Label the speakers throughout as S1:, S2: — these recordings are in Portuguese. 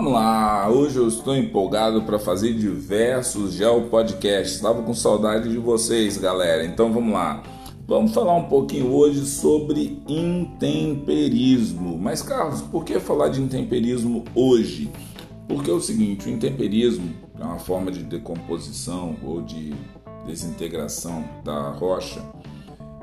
S1: Vamos lá, hoje eu estou empolgado para fazer diversos gel podcasts. Estava com saudade de vocês, galera. Então vamos lá. Vamos falar um pouquinho hoje sobre intemperismo. Mas Carlos, por que falar de intemperismo hoje? Porque é o seguinte, o intemperismo é uma forma de decomposição ou de desintegração da rocha.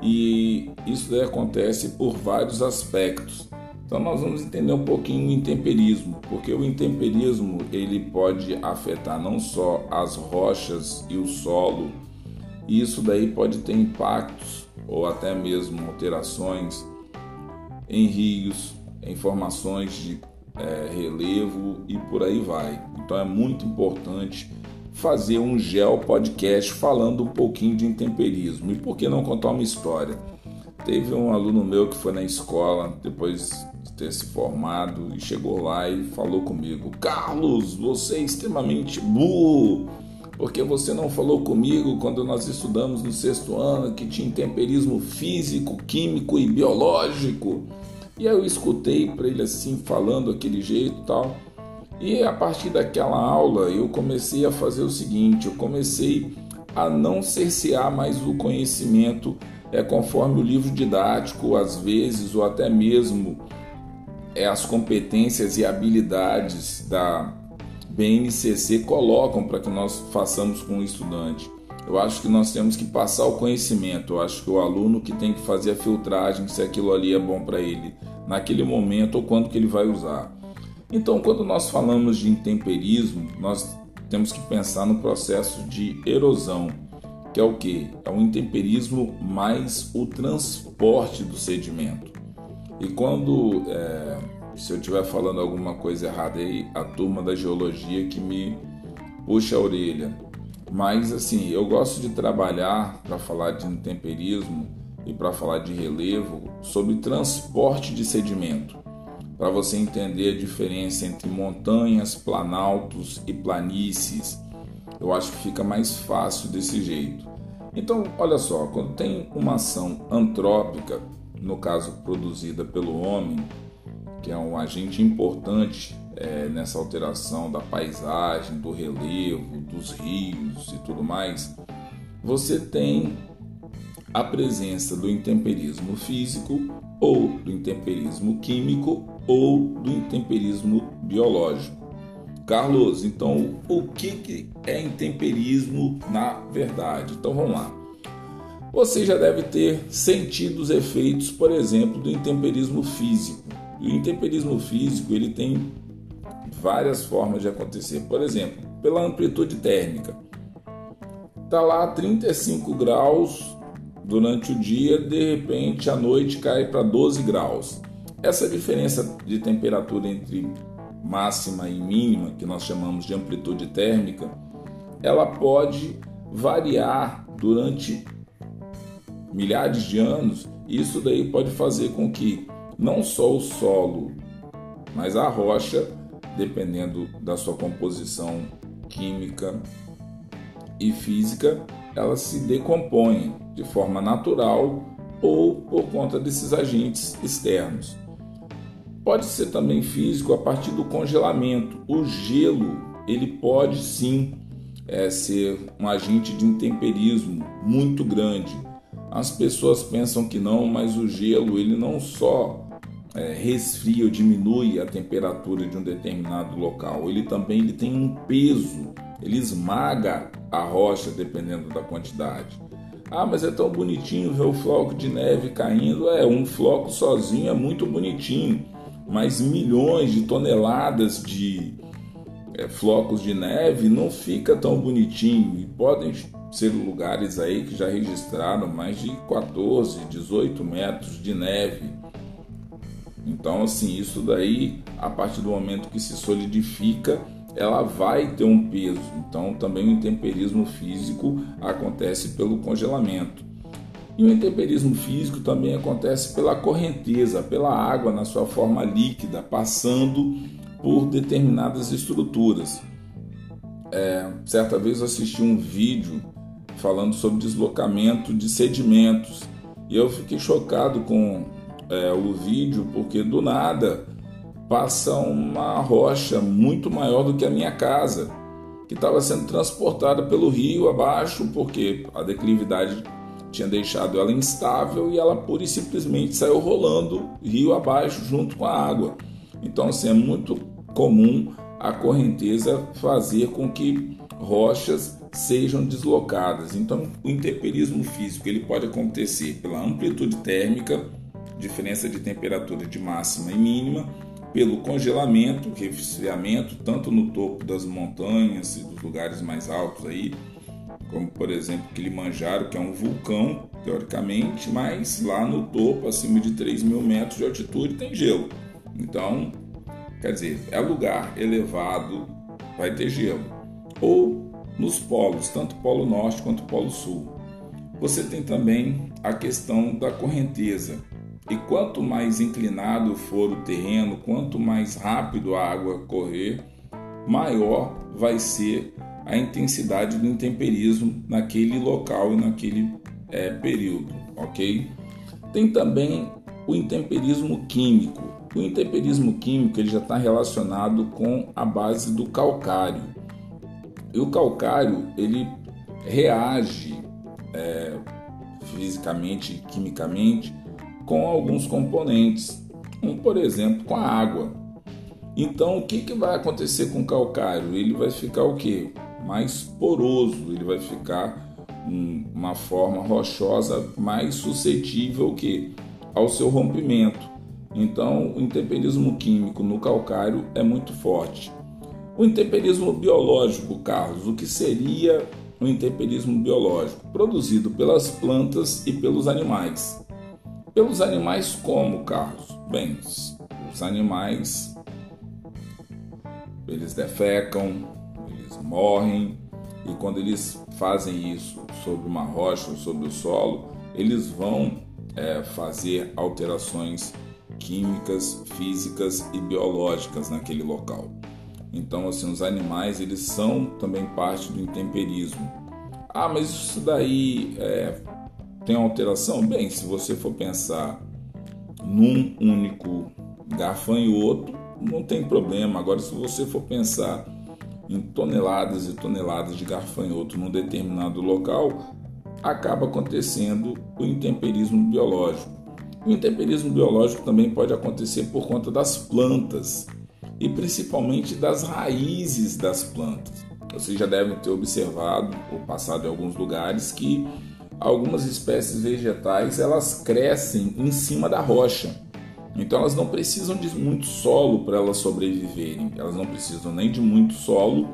S1: E isso acontece por vários aspectos. Então nós vamos entender um pouquinho o intemperismo, porque o intemperismo ele pode afetar não só as rochas e o solo, e isso daí pode ter impactos ou até mesmo alterações em rios, em formações de é, relevo e por aí vai. Então é muito importante fazer um gel podcast falando um pouquinho de intemperismo. E por que não contar uma história? Teve um aluno meu que foi na escola depois ter se formado e chegou lá e falou comigo: Carlos, você é extremamente burro, porque você não falou comigo quando nós estudamos no sexto ano que tinha temperismo físico, químico e biológico. E aí eu escutei para ele assim, falando aquele jeito tal. E a partir daquela aula eu comecei a fazer o seguinte: eu comecei a não cercear mais o conhecimento é conforme o livro didático, às vezes, ou até mesmo as competências e habilidades da BNCC colocam para que nós façamos com o estudante. Eu acho que nós temos que passar o conhecimento. Eu acho que o aluno que tem que fazer a filtragem se aquilo ali é bom para ele naquele momento ou quando que ele vai usar. Então, quando nós falamos de intemperismo, nós temos que pensar no processo de erosão, que é o que? É o intemperismo mais o transporte do sedimento. E quando, é, se eu estiver falando alguma coisa errada aí, a turma da geologia que me puxa a orelha. Mas assim, eu gosto de trabalhar para falar de intemperismo e para falar de relevo sobre transporte de sedimento, para você entender a diferença entre montanhas, planaltos e planícies. Eu acho que fica mais fácil desse jeito. Então, olha só, quando tem uma ação antrópica, no caso produzida pelo homem, que é um agente importante é, nessa alteração da paisagem, do relevo, dos rios e tudo mais, você tem a presença do intemperismo físico ou do intemperismo químico ou do intemperismo biológico. Carlos, então o que é intemperismo na verdade? Então vamos lá você já deve ter sentido os efeitos, por exemplo, do intemperismo físico. O intemperismo físico ele tem várias formas de acontecer. Por exemplo, pela amplitude térmica. Tá lá 35 graus durante o dia, de repente à noite cai para 12 graus. Essa diferença de temperatura entre máxima e mínima, que nós chamamos de amplitude térmica, ela pode variar durante milhares de anos, isso daí pode fazer com que não só o solo, mas a rocha, dependendo da sua composição química e física, ela se decomponha de forma natural ou por conta desses agentes externos. Pode ser também físico a partir do congelamento. O gelo ele pode sim é, ser um agente de intemperismo muito grande. As pessoas pensam que não, mas o gelo ele não só é, resfria ou diminui a temperatura de um determinado local, ele também ele tem um peso, ele esmaga a rocha dependendo da quantidade. Ah, mas é tão bonitinho ver o floco de neve caindo. É, um floco sozinho é muito bonitinho, mas milhões de toneladas de é, flocos de neve não fica tão bonitinho e podem lugares aí que já registraram mais de 14, 18 metros de neve. Então, assim, isso daí, a partir do momento que se solidifica, ela vai ter um peso. Então, também o intemperismo físico acontece pelo congelamento. E o intemperismo físico também acontece pela correnteza, pela água na sua forma líquida, passando por determinadas estruturas. É, certa vez eu assisti um vídeo falando sobre deslocamento de sedimentos. E eu fiquei chocado com é, o vídeo, porque do nada passa uma rocha muito maior do que a minha casa, que estava sendo transportada pelo rio abaixo, porque a declividade tinha deixado ela instável e ela pura e simplesmente saiu rolando rio abaixo junto com a água. Então, assim, é muito comum a correnteza fazer com que rochas sejam deslocadas. Então, o intemperismo físico ele pode acontecer pela amplitude térmica, diferença de temperatura de máxima e mínima, pelo congelamento, resfriamento, tanto no topo das montanhas e dos lugares mais altos aí, como por exemplo Kilimanjaro, que é um vulcão, teoricamente, mas lá no topo, acima de 3 mil metros de altitude, tem gelo. Então, quer dizer, é lugar elevado, vai ter gelo. Ou nos polos, tanto Polo Norte quanto Polo Sul. Você tem também a questão da correnteza. E quanto mais inclinado for o terreno, quanto mais rápido a água correr, maior vai ser a intensidade do intemperismo naquele local e naquele é, período, ok? Tem também o intemperismo químico. O intemperismo químico ele já está relacionado com a base do calcário. E o calcário ele reage é, fisicamente quimicamente com alguns componentes, um por exemplo com a água. Então o que, que vai acontecer com o calcário? Ele vai ficar o que? mais poroso, ele vai ficar uma forma rochosa mais suscetível que ao seu rompimento. Então, o intemperismo químico no calcário é muito forte. O intemperismo biológico, Carlos, o que seria o intemperismo biológico? Produzido pelas plantas e pelos animais. Pelos animais como, Carlos? Bem, os animais eles defecam, morrem e quando eles fazem isso sobre uma rocha ou sobre o solo, eles vão é, fazer alterações químicas, físicas e biológicas naquele local. Então, assim, os animais eles são também parte do intemperismo. Ah, mas isso daí é, tem alteração? Bem, se você for pensar num único gafanhoto, não tem problema. Agora, se você for pensar em toneladas e toneladas de garfanhoto num determinado local, acaba acontecendo o intemperismo biológico. O intemperismo biológico também pode acontecer por conta das plantas e principalmente das raízes das plantas. Vocês já devem ter observado ou passado em alguns lugares que algumas espécies vegetais elas crescem em cima da rocha. Então elas não precisam de muito solo para elas sobreviverem. Elas não precisam nem de muito solo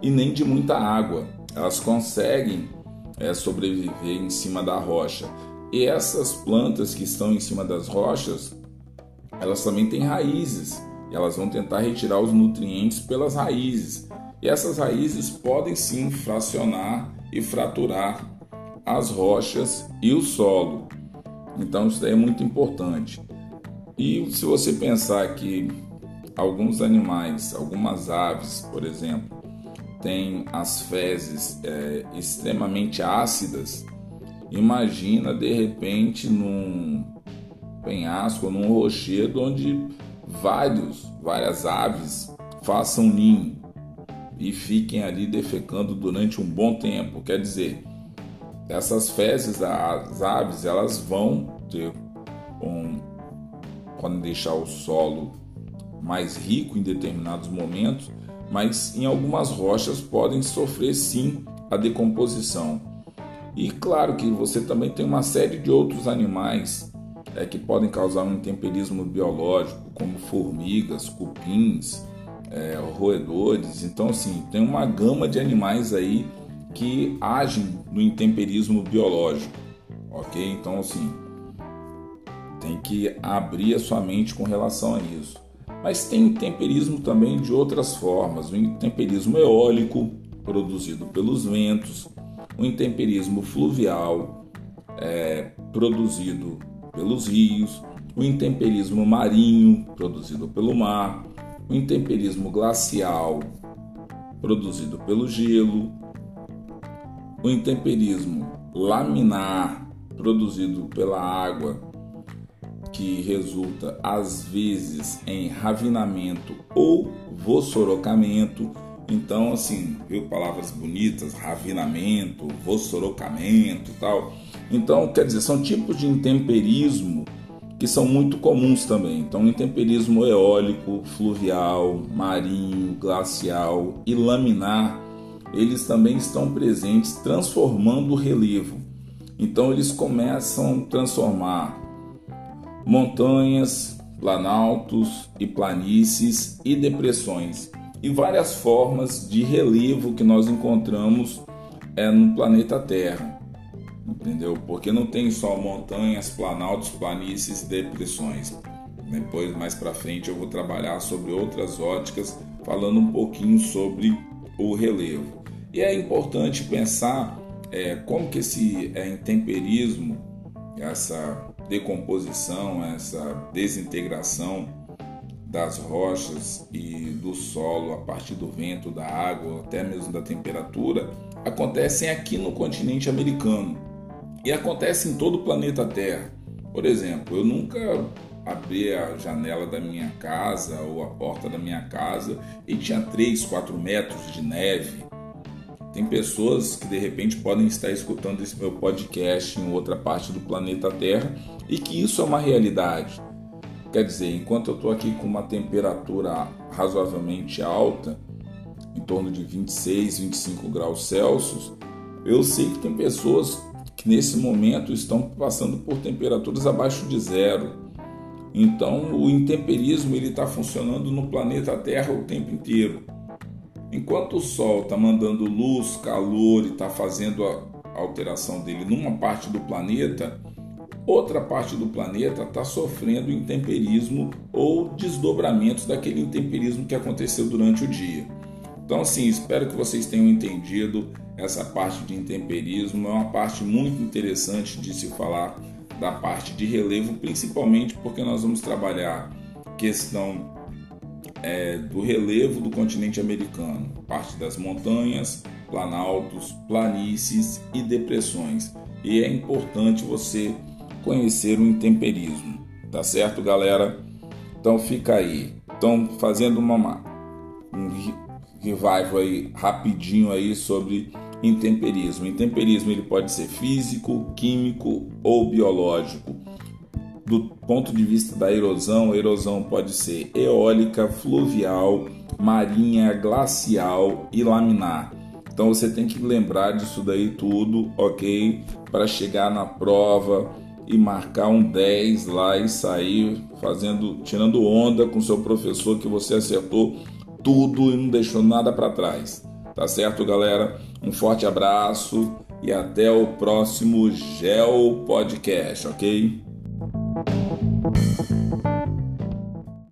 S1: e nem de muita água. Elas conseguem é, sobreviver em cima da rocha. E essas plantas que estão em cima das rochas, elas também têm raízes. E elas vão tentar retirar os nutrientes pelas raízes. E essas raízes podem sim fracionar e fraturar as rochas e o solo. Então isso é muito importante. E se você pensar que alguns animais, algumas aves, por exemplo, têm as fezes é, extremamente ácidas, imagina de repente num penhasco, num rochedo onde vários, várias aves façam ninho e fiquem ali defecando durante um bom tempo. Quer dizer, essas fezes das aves elas vão ter um podem deixar o solo mais rico em determinados momentos, mas em algumas rochas podem sofrer sim a decomposição. E claro que você também tem uma série de outros animais é, que podem causar um intemperismo biológico, como formigas, cupins, é, roedores. Então, assim, tem uma gama de animais aí que agem no intemperismo biológico, ok? Então, assim, tem que abrir a sua mente com relação a isso. Mas tem temperismo também de outras formas. O intemperismo eólico, produzido pelos ventos, o intemperismo fluvial, é, produzido pelos rios, o intemperismo marinho, produzido pelo mar, o intemperismo glacial, produzido pelo gelo, o intemperismo laminar, produzido pela água que resulta às vezes em ravinamento ou vossorocamento. Então, assim, viu palavras bonitas, ravinamento, vossorocamento, tal. Então, quer dizer, são tipos de intemperismo que são muito comuns também. Então, intemperismo eólico, fluvial, marinho, glacial e laminar, eles também estão presentes transformando o relevo. Então, eles começam a transformar montanhas, planaltos e planícies e depressões e várias formas de relevo que nós encontramos é, no planeta Terra entendeu? Porque não tem só montanhas, planaltos, planícies e depressões. Depois, mais para frente, eu vou trabalhar sobre outras óticas, falando um pouquinho sobre o relevo. E é importante pensar é, como que esse é, intemperismo, essa decomposição, essa desintegração das rochas e do solo a partir do vento, da água, até mesmo da temperatura, acontecem aqui no continente americano e acontece em todo o planeta Terra. Por exemplo, eu nunca abri a janela da minha casa ou a porta da minha casa e tinha 3, 4 metros de neve. Tem pessoas que de repente podem estar escutando esse meu podcast em outra parte do planeta Terra e que isso é uma realidade. Quer dizer, enquanto eu estou aqui com uma temperatura razoavelmente alta, em torno de 26, 25 graus Celsius, eu sei que tem pessoas que nesse momento estão passando por temperaturas abaixo de zero. Então o intemperismo ele está funcionando no planeta Terra o tempo inteiro. Enquanto o Sol está mandando luz, calor e está fazendo a alteração dele numa parte do planeta, outra parte do planeta está sofrendo intemperismo ou desdobramentos daquele intemperismo que aconteceu durante o dia. Então, assim, espero que vocês tenham entendido essa parte de intemperismo. É uma parte muito interessante de se falar da parte de relevo, principalmente porque nós vamos trabalhar questão é, do relevo do continente americano, parte das montanhas, planaltos, planícies e depressões. E é importante você conhecer o intemperismo, tá certo, galera? Então fica aí. Então fazendo uma um revival aí rapidinho aí sobre intemperismo. Intemperismo ele pode ser físico, químico ou biológico. Do ponto de vista da erosão, a erosão pode ser eólica, fluvial, marinha, glacial e laminar. Então você tem que lembrar disso daí tudo, ok? Para chegar na prova e marcar um 10 lá e sair fazendo, tirando onda com seu professor que você acertou tudo e não deixou nada para trás. Tá certo, galera? Um forte abraço e até o próximo Gel Podcast, ok?